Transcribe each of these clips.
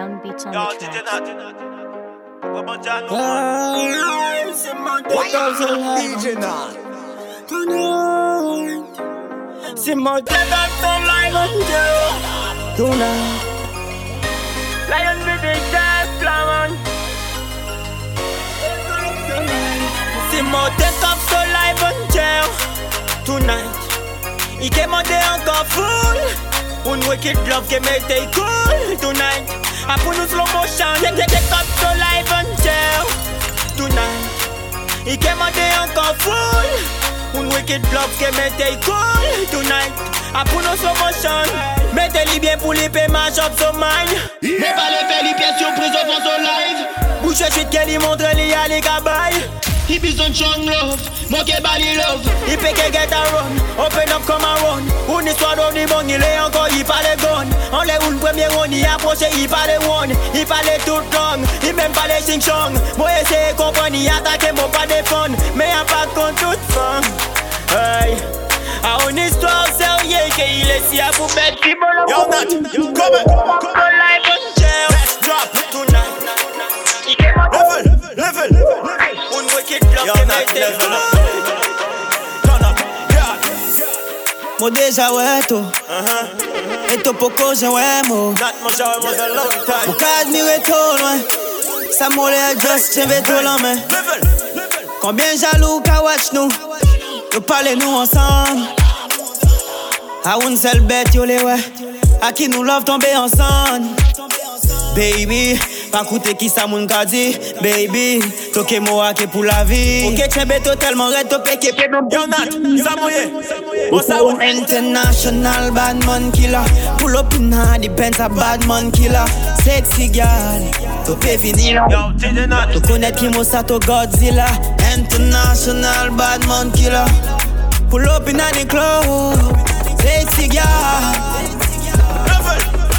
Young Beats on the track. DJ Nath. C'est mon téléphone sur live on you Tonight. Lion with the death plan C'est mon téléphone sur live on you Tonight. Il est monté encore full Un wicked love qui m'était cool Tonight. A pour nous slow motion Take take up sur live on you Tonight. Il est monté encore full. Un wicked love que mette cool tonight. A pour nos slow motion Mettez-les bien pour les paiements shop so mine. Mais pas les faire les pièces surprises au fond sur live Bouche suite qu'elle y montre les à les cabailles He be some strong love, moke body love. Il peut que get a run, open up come and run. Une histoire d'on est bon, il est encore, il parle gun. On les une première one, il approche, il parle one. Il parle tout long, il même parle sing song. Moi essayer comprendre, il attaque, moi pas défendre Mais y'a pas contre toute femme Hey. A une histoire sérieuse qu'il est si à vous mettre Yo, Nat, come on, come on. on Let's drop tonight. Level, level, level. Un wicked love Yo, que Nat, level up. Turn up, yeah. Mo deja weto uh-huh. Eto poko je wemo Nat, mon show was a long time. Mo ka admire to lwen Sa mole just cheve to lan men Level, level. Combien jaloux ka watch nou? Yo pale nou ensemble. A un sel bet yo le we. A ki nou love tombe ensemble. Baby, pa koute ki sa moun di Baby, toke mo ake pou la vi chebe to telman red to peke pe Nat. What's that one? International bad man killer. Pull up in Benz a bad man killer. Sexy girl To pay fini Yo, DJ Nath. To connaître qui mo sa to Godzilla. International bad man killer. Pull up in the club. Sexy girl.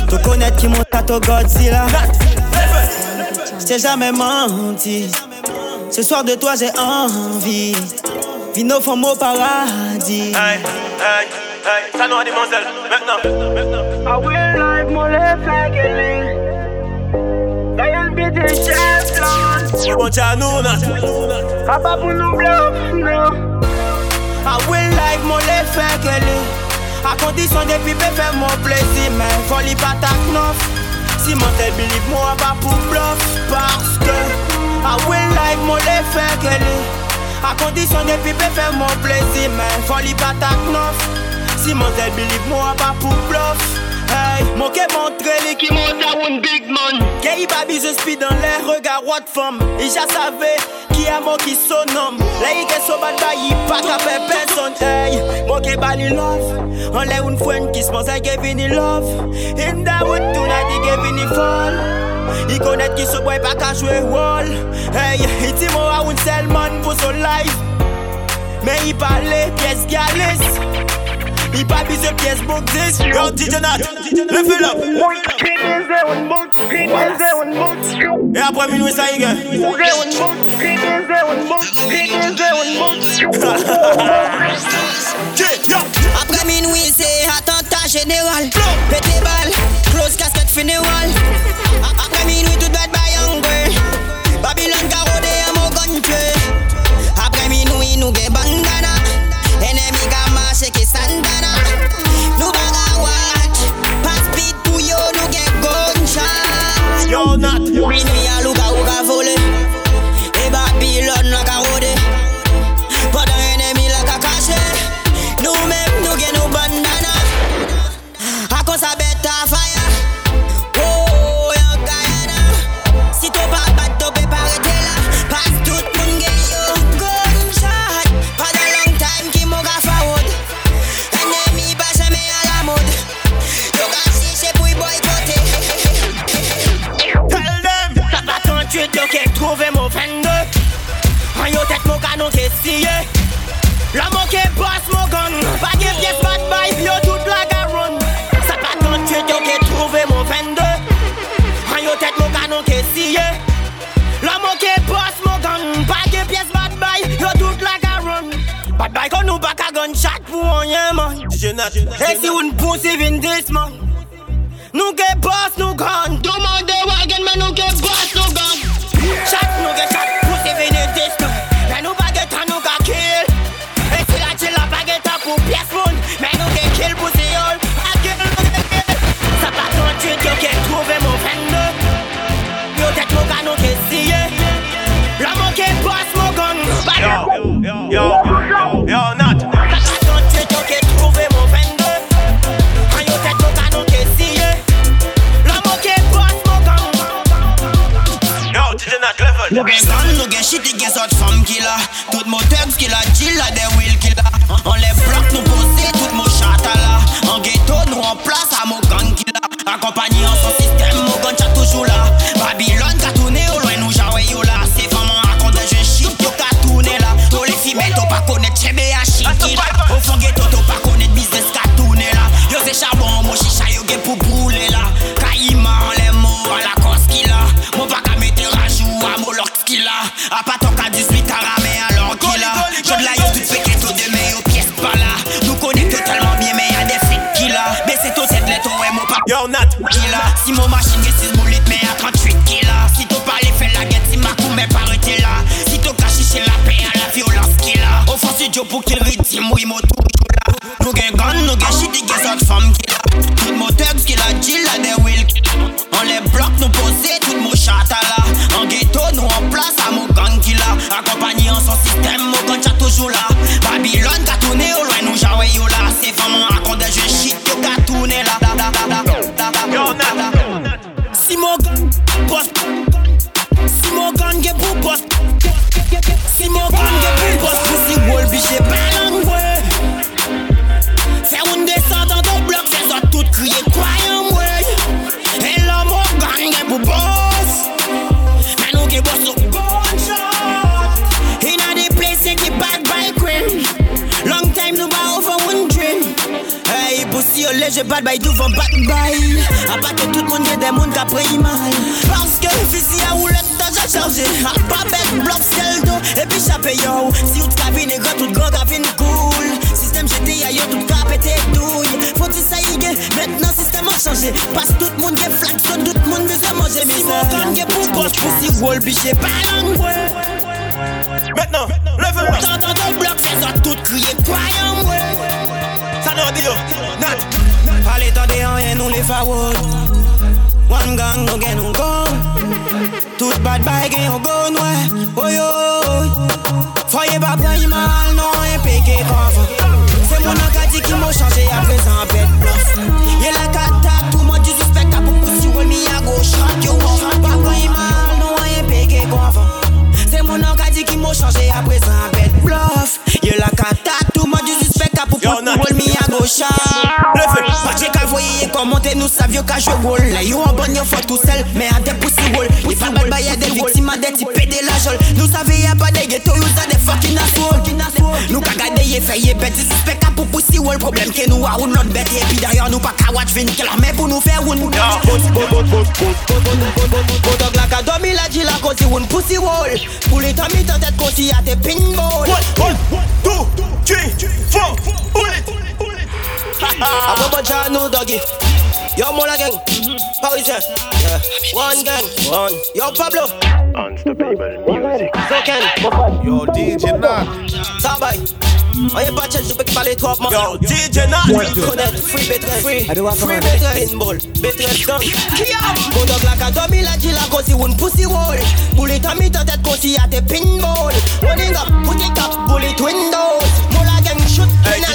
To connaître qui mo sa to Godzilla J't'ai jamais menti Ce soir de toi j'ai envie Vino font au paradis Hey, hey, hey. Ça nous a demoiselle. Maintenant, maintenant. I will like mon le fait gueuler Lion be the champion Bon, tcha, nous, Nat. Papa pour nous bluff, non I will like mon gueuler À condition de piper faire mon plaisir Mais folie pas ta Si mon tel believe moi pas pour bluff Parce que I will like mon les faire gueuler À condition de piper faire mon plaisir Mais folie pas ta knof. Si mon tel believe moi pas pour bluff Hey, mwen ke montre li ki moun ta woun big man. Ke i babi je spi dan lè, rega wot fam? I ja save ki a mwen ki sonom Lè i ke sobat ba yi pa ka pe person Hey, mwen ke bani love. An lè woun fwen ki s'ponsè ke vini love. In da wout tou na di ke vini fall. I konet ki soboy pa ka jwe wall Hey, iti mwen a woun selman pou so life. Men i pale, piyes gyalis Il pas besoin pièce book this Yo, DJ Nat. Level up. Et après minuit, ça y est. Après minuit, c'est attentat général. We shot for rien, man. Et si on pousse, ils man. no qui boss, nous gagnons. Demandez wagon, man. No get boss, nous gagnons. Shot, no get shot. Si mon machine get six bullets, mais à 38 killer Si ton palais fait la guette, si ma coupe m'est pas arrêté là. Si ton cachet chez la paix, à la violence qu'il a. Offense studio pour qu'il redime, oui, mon tour là. Nous gain gun, nous gain shit, des gars autres femmes Tout mon thug, ce qu'il a dit, là, des will On les bloque, nous poser tout mon chat à la En ghetto, nous en place, à mon gang qu'il a. Accompagné en son système, mon gang, toujours là. apre imay Panske fisi a ou let taj a charje A pa bet blok sel do epi chape yo. Si ou t'ka vini gwa tout gwa gwa vini koul Sistem jete ya yo tout ka pete douye Foti sa yi gen, metnan sistem an chanje Pas tout moun gen flakson, tout moun muse manje Si moun kan gen pou kosh, fisi wol biche palan mwe Metnan, leve mwa Tantan do blok se zot tout kriye kwayan mwe Sa nan di yo, nat. Pale tan de an yen nou le fawod One gang, nous gagnons un gun. Tout bad bye, gagne un gun, ouais. Oh yo, Foyer pas prendre mal, non, un péqué comme C'est mon encadie qui m'a changé à présent, bête bluff. Y'a la cata, tout le nou sav yo ka jwe wol La yo an ban yo fwa tou sel, men an de pousi wol Ni pa bad baye de viktima de ti pede la jol Nou save ya pa de geto yo sa de fokin aswol Nou ka gade ye feye beti suspek a pou pousi wol Problem ke nou a ou not beti epi deryon nou pa ka wach vin Ke la men pou nou fe woun Botok la ka domi la jila kosi woun pousi wol Pou li tomi ton tet kosi a te pinball Wol, wol, do, tri, fo, wol it Apo bo jan nou dogi Yo mola gang. How is? Yeah. One gang. One. Yo Pablo. Unstoppable music. So Ken. Yo, DJ Nath. Sabay. Oye pas je peux parler trop man. Yo, DJ Nath. Connect free betre free. Free betre pinball. Betre stun. Kodog la ka domi la di la kosi un pussy wall. Bullet a mi ta tête kosi a te pinball. Running up, put it up, bullet windows.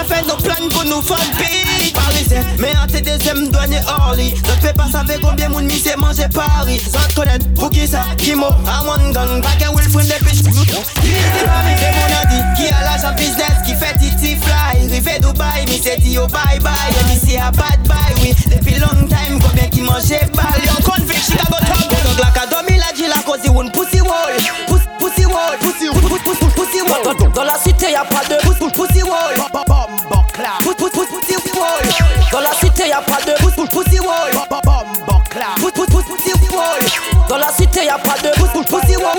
Déjà fait nos plans pour nous faire. Parisien, mais tes deuxième douanier Orly. Te fait pas savoir combien moun mi c'est manger Paris. Sans te connaître, pour qui ça, qui mot, à one gun, back and will des bitches. Easy Paris, c'est mon adi, qui a l'argent business, qui fait titi fly? Rivé Dubaï, mi c'est dit oh bye bye. Et mi c'est a bad bye, oui. Depuis long time, combien qui mangeait balle. Yo, convict, Chicago top. Donc la cadomi la dit la cause, une pussy wall. Pussy, wall, pussy, pussy, pussy wall. Dans la cité, y'a pas de Dans la cité, y'a pas de pussy, pussy wall. Pussy, pussy, pussy wall. Dans la cité y'a pas de pussy wall.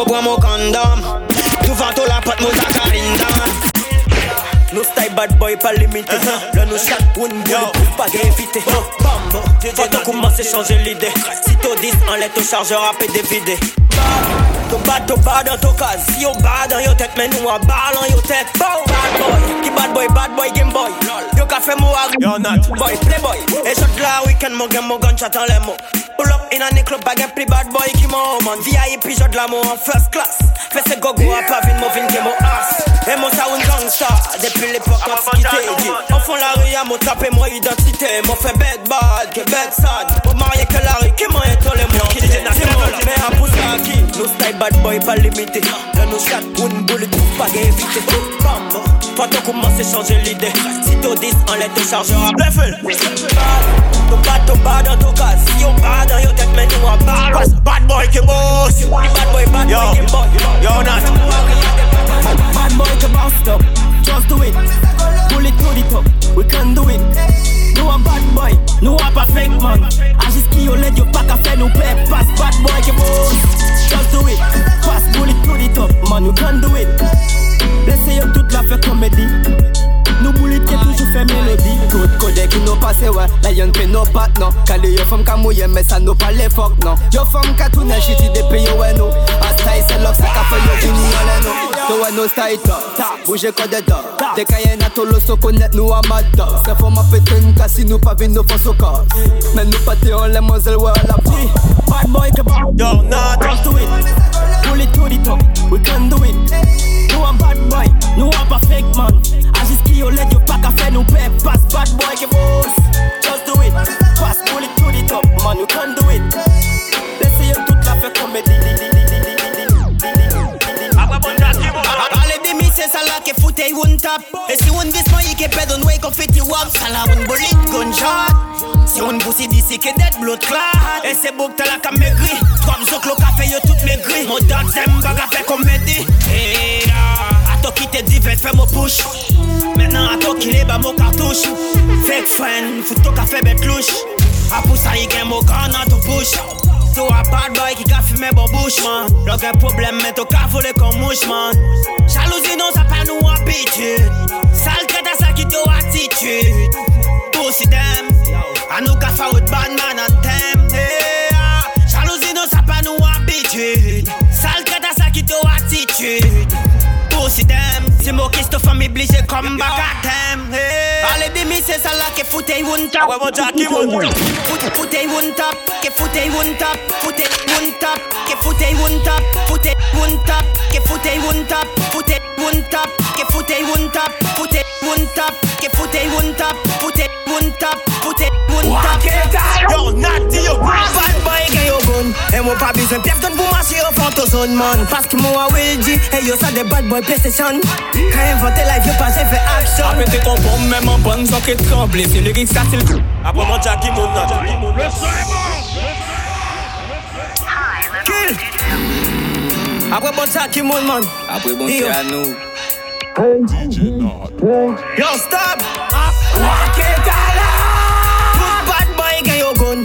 mo pran mo kondom Tou vantou la pot mo zakarindan Nou stay bad boy pa limite uh -huh. Le nou chak poun boule pou pa gen evite Foto kouman se chanje l'ide Si to dis an let to chargeur apè devide To bad to bad an to kaz Si yo bad an yo tet men nou an bal an yo tet Bad boy, ki bad boy, bad boy, game boy? Yo ka fe mou a... Yo not. Boy, play boy, e shot la weekend mo gen mo gun chat an le mo Pull up in a club, bag plus bad boy qui m'en man VIP, j'en de l'amour en first class. Fais ce gogo à pas mon vine qui mon ass. Et mon sound gangsta. Depuis l'époque on se quittait Au fond la rue, à mon tapé mon identité. Mon fait bad bad, que bad sad. Pour marier que la rue, qui m'a étonné mon qui dit C'est mon mais à pousser à qui? No style bad boy pas limité. Là nous chat, une boule pour pas Bam, toi t'as commencé à changer l'idée. Si t'au 10 en l'air te chargera Level Ton bad, ton bad dans ton cas Si on bad dans your tête mais nous en bad Bad boy qui boss. Bad boy, bad Yo, boy, game boy yo, Nat. Bad boy to bounce up, just do it. Pull it to the top, we can do it. Nous un bad boy, nous un fake man. Agis qui au lait, yo pas qu'à faire nous paix. Pass bad boy qui boss, just do it. Pass pull it to the top, man, you can do it. Laissez yo toute la fait comédie. Nou boulit ke toujou fe melodi Tout kode ki nou pase we La yon pe nou bat nan Kale yo fom ka mouye me sa nou pale fok nan Yo fom ka toune chiti de pe yo we nou Asta yi se lok sa ka fe yo vini yon le nou ouais, nous style, ta. Bouge code de Des cayennes à tolo, so connaître nous à mata. C'est faut m'a péter une casse, nous pas vine, nous faisons cas. Mais nous pas on les moselles, ouais, la vie. Bad boy que bounce Yo, Nat. Just do it. Pull it to the top, we can do it. Nous un bad boy, nous un pas fake man. Agis qui au lait, yo pas qu'à faire nous paix. Pass bad boy qui boss. Just do it. Pass pull it to the top, man, you can do it. Laissez toute la fait comédie. sala ke foute yon tap. E si yon visman yi ke pedon wey kon fiti wap Sala yon bolit Si yon bousi disi ke det blot klat E se bouk tala ka megri yo tout ki te di vet fe mo push. Menan ato ki le ba mo kartouche Fake friend, fouto ka fe bet louche Apo sa yi gen mo gran an tou push. Sou a bad boy ki ka fime bo bouchman Lò gen problem men to ka vole kon mouchman Jalouzi nou sa pa nou abitud Sal kreta sa ki to atitude Pousi dem A nou ka fa wot bad man an tem hey, ah. Jalouzi nou sa pa nou abitud Sal kreta sa ki to atitude Pousi dem Si mo kiss to famille obligé come back at them hey. Allez dis mi ça là qui fout et one tap Ouais, bon, Jackie, bon. Foot, foot et one tap, que foot et one tap, et one tap, que foot et one tap, et one tap, que foot et one tap, et one tap, que foot et one tap, foot won't tap, get footy won't tap, footy won't tap, footy won't tap. Yo, not to your bad boy, get your gun. And we'll probably send death gun boom, she up on to son man. Fast mo a will G, hey yo, sa de bad boy PlayStation. Ka inventer life, yo passe fait action. Apete kon bom, même en bonne socket tremble. Si le geek ça, c'est le coup. Après mon Jackie, mon nom. Le son est bon! Kill! Après bon Jackie, mon man. Après bon Tiano. Yo. c'est à nous. Yo stop Tout bad boy que yo gun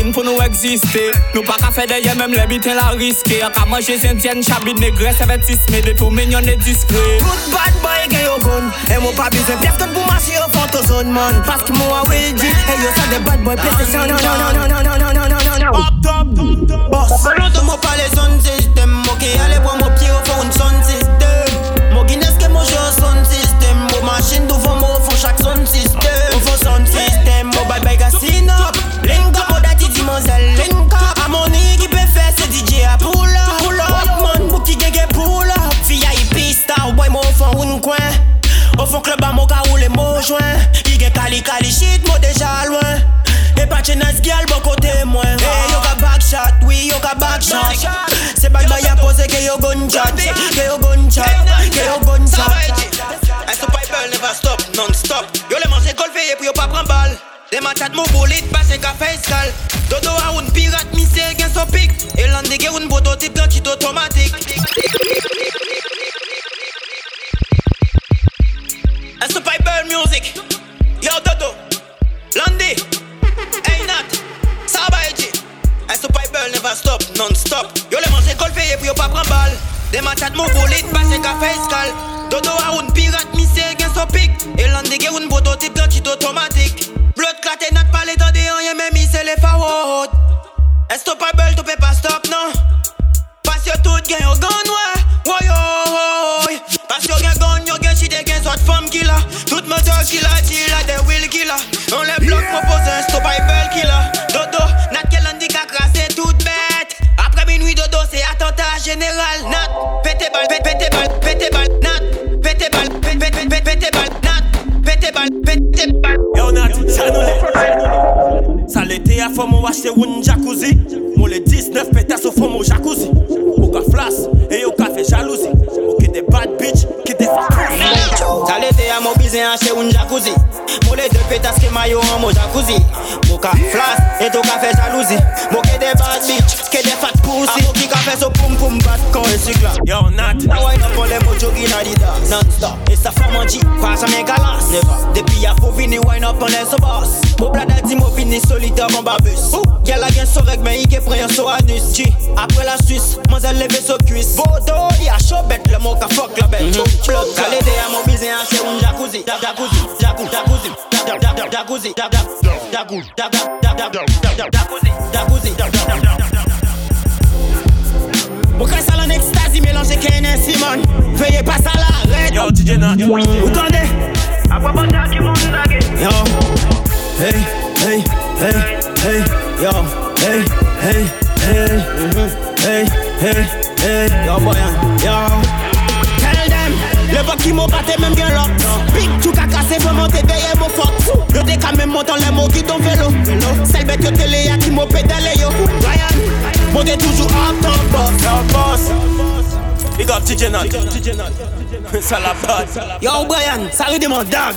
Saline pou nou egziste Nou pa ka fe deye mèm le la riske A ka manje zentyen, chabit negre, se vetisme De tou menyon e diskre Tout bad boy gen yo gon E mou pa bizen person pou mache yo fanto zon man Paske mou a wildi E yo sa de bad boy plese Nan nan nan nan nan nan nan nan nan nan nan Yè un prototype nan kit otomatik ass Mo blada di mo fini solitaire mon babus Gel a gen so reg men i ge preyon so anus G, apre la sus, man zel leve so kuis Bodo, ya show bet le mo ka fok la bet Plot ka lede a mo bizen a se un jacuzzi Jacuzzi, jacuzzi, jacuzzi Jacuzzi, jacuzzi, jacuzzi Jacuzzi, jacuzzi, jacuzzi Mwen kwen sa lan ekstazi melange kene Simon Veye pa sa la red Ou tande Yo Hey, hey, hey, hey Yo, hey, hey, hey mhm, Hey, hey, hey Yo, boyan, yo Tell them Le vent m'ont batté même bien là Big tu ka cassé vraiment t'es derrière mon fuck Yo t'es quand même montant les mots qui vélo Celle bête yo télé qui m'ont pédalé yo Ryan toujours up top boss Yo boss Big DJ Nat Ça la base Yo Brian, salut de mon dog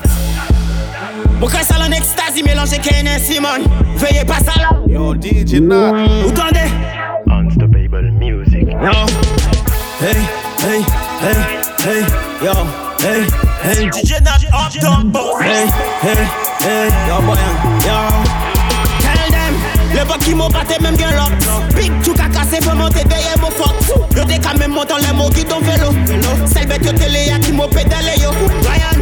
Mon cœur sale en extase, mélangé Ken et Simon? Veuillez pas ça là. Yo, DJ Nat. Vous tendez Unstoppable music. Yo. Hey, hey, hey, hey, yo, hey, hey, DJ Nat up top boss hey, hey, hey, yo, yo. Le pot qui mou pate même bien lok Big chou kaka se fè mante deye mon fok Yo te kamen montan les mots qui ton velo Sel bête yo tele ya ki mou pedale yo. Ryan,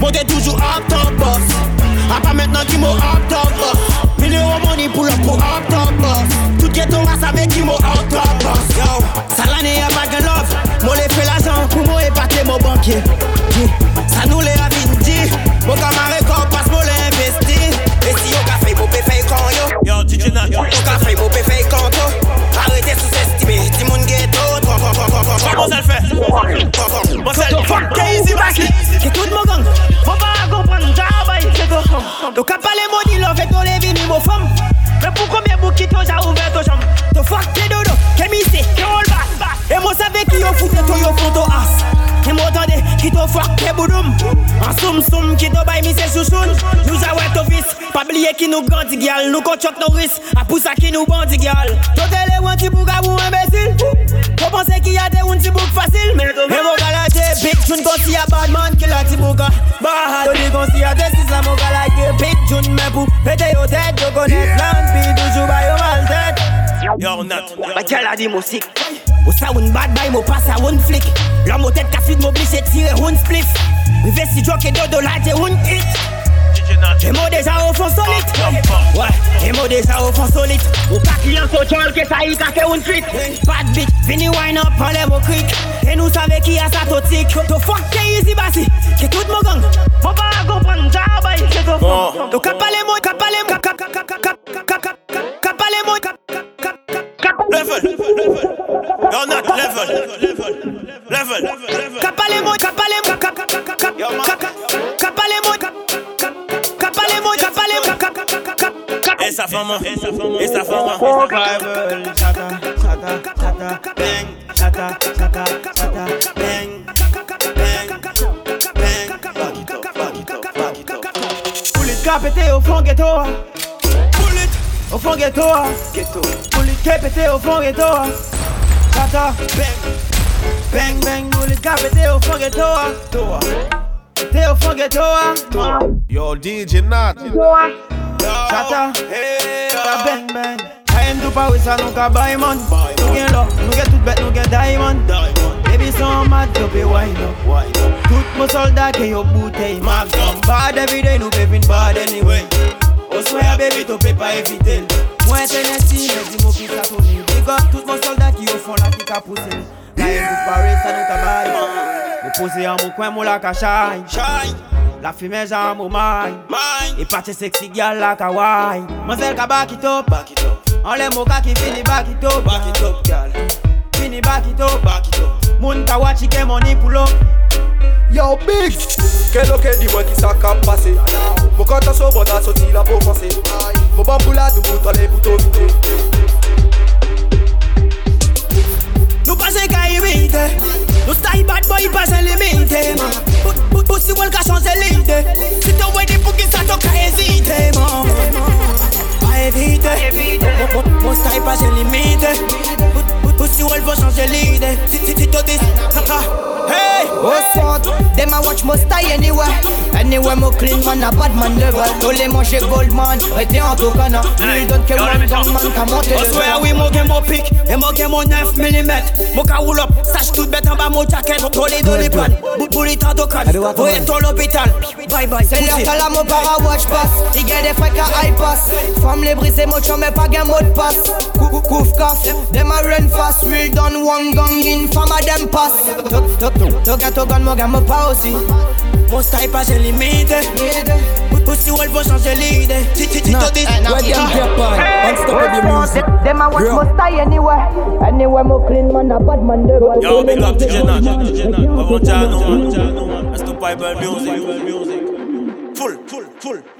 mou te toujours up top boss. A pa maintenant qui mou up top boss. Milyon money pour le coup up top boss. Tout geton a avec qui mou up top boss. Yo, salane ya bagan Fwa mwen sel fe Mwen sel fok ke izi basi Ke tout mwen gang Mwen pa a kompon mwen tabay To kap pale mwen ilo vek to levi ni mwen fom Mwen pou konbyen mwen ki to ja ouve to jom To fok ke dodo, ke misi, ke ol bas E mwen save ki yo foute to yo fon to as E mwen tande ki to fok ke boudoum An soum soum ki to bay misi chouchoun Nou ja wet to vis Pabliye ki nou gandi gyal Nou kon chok nou ris A pousa ki nou bandi gyal To tele wanti pou gabou imbesil Ou panse ki yate un ti bouk fasil E mou galate pik choun kon si ya badman ki la ti bouka Baha do di kon si yate sis la mou galate pik choun men pou Pete yo tet yo konet lan pi toujou ba yo mal tet Yo nat Batyal a di mou Ou sa un bad bay mou pas un flik La mou tet ka mou blis tire un splif Vesti jok e do do late un hit. Et moi déjà au fond solide Ouais, et moi déjà au fond solide Ou pas client contrôle que ça y fait une fuite Bad beat, vini wine up, parlez mon cric Et nous savons qui a sa totique To fuck que easy bassi, que tout mon gang Faut pas comprendre, ça va y c'est to fuck Donc cap les mots, cap les mots, cap cap cap cap cap cap cap cap les mots, cap cap cap Level, level. Bernat, level, level, level. Cap les mots, cap les mots, cap cap cap cap cap cap Et sa femme, et sa femme, et sa femme. Bible, chata, chata, chata, bang, chata, chata, chata, bang, bang, bang, back it up, back it up, back it up. Pull it capete eh, au fond ghetto, pull it. Au fond ghetto, ghetto. Pull it capete eh, au fond ghetto, chata, bang, bang, bang, pull it capete eh, au fond ghetto, T'es au fond ghetto, Yo, DJ Nath. Chata, ka ben ben. A yon tou pa we sa nou ka bay man Nou gen lò, nou gen tout bet, nou gen diamond. Baby son mad, yo pe wine up. Tout mou soldat ke yo bootey Mag gum, bad everyday, nou pe vin bad anyway. Oswaya oh, baby, tou pe pa evitel Mwen tenensi, me di mou ki sa toni Big up tout mou soldat ki yo fon la ki ka puse. La yon tou pa we sa nou ka bay Mou pose yon mou kwen mou la ka shine. La fime jan mou mine E pati seksi gyal la ka wine Mansel ka back it up An le mou kaki fini back it up Back it up gyal Fini back it up Back it up Moun ka wachi ke money pull up Yo big. Ke lo ke di mwen ki sa kap pase Mwen kontan so bon a soti la pou panse Mwen bambou la dou boutan le bouton vite Nou pase ka imite Nou style bad boy pa se limite man Pussy wèl ka chanse lite Si te wè di pou sa to ka ezite man Pa evite Mon pa limite the world version, j'ai l'idée. Tito Hey! Au centre, des ma watch must die anywhere. Anywhere, mo clean man, a bad man level. Tous les manger Goldman, rester en tout cas, Lui donne que one down man, qu'a monté le swear, oui, mo game mon pic, et mo game mon 9 mm. Mo ka roll up, sache tout bête en bas mon jacket. Tous les les bout les temps d'occasion. Voyez ton l'hôpital, bye bye. C'est l'heure la para watch pass. Il gagne des frais qu'à high pass. Femme les briser, mo chambé pas gain mot de passe. Couf, couf, des run fast. real done one gun in from a dem pass. Togato gun mo gamme pausi. Mon style pas limite. Pussy wolf va changer l'idée. Si si si to this. Where them drop on? Unstoppable music. dem a want mo style anywhere. Anywhere mo clean man a bad man. Yo big up to Jenna. Pavonjano. Unstoppable music. Full full full.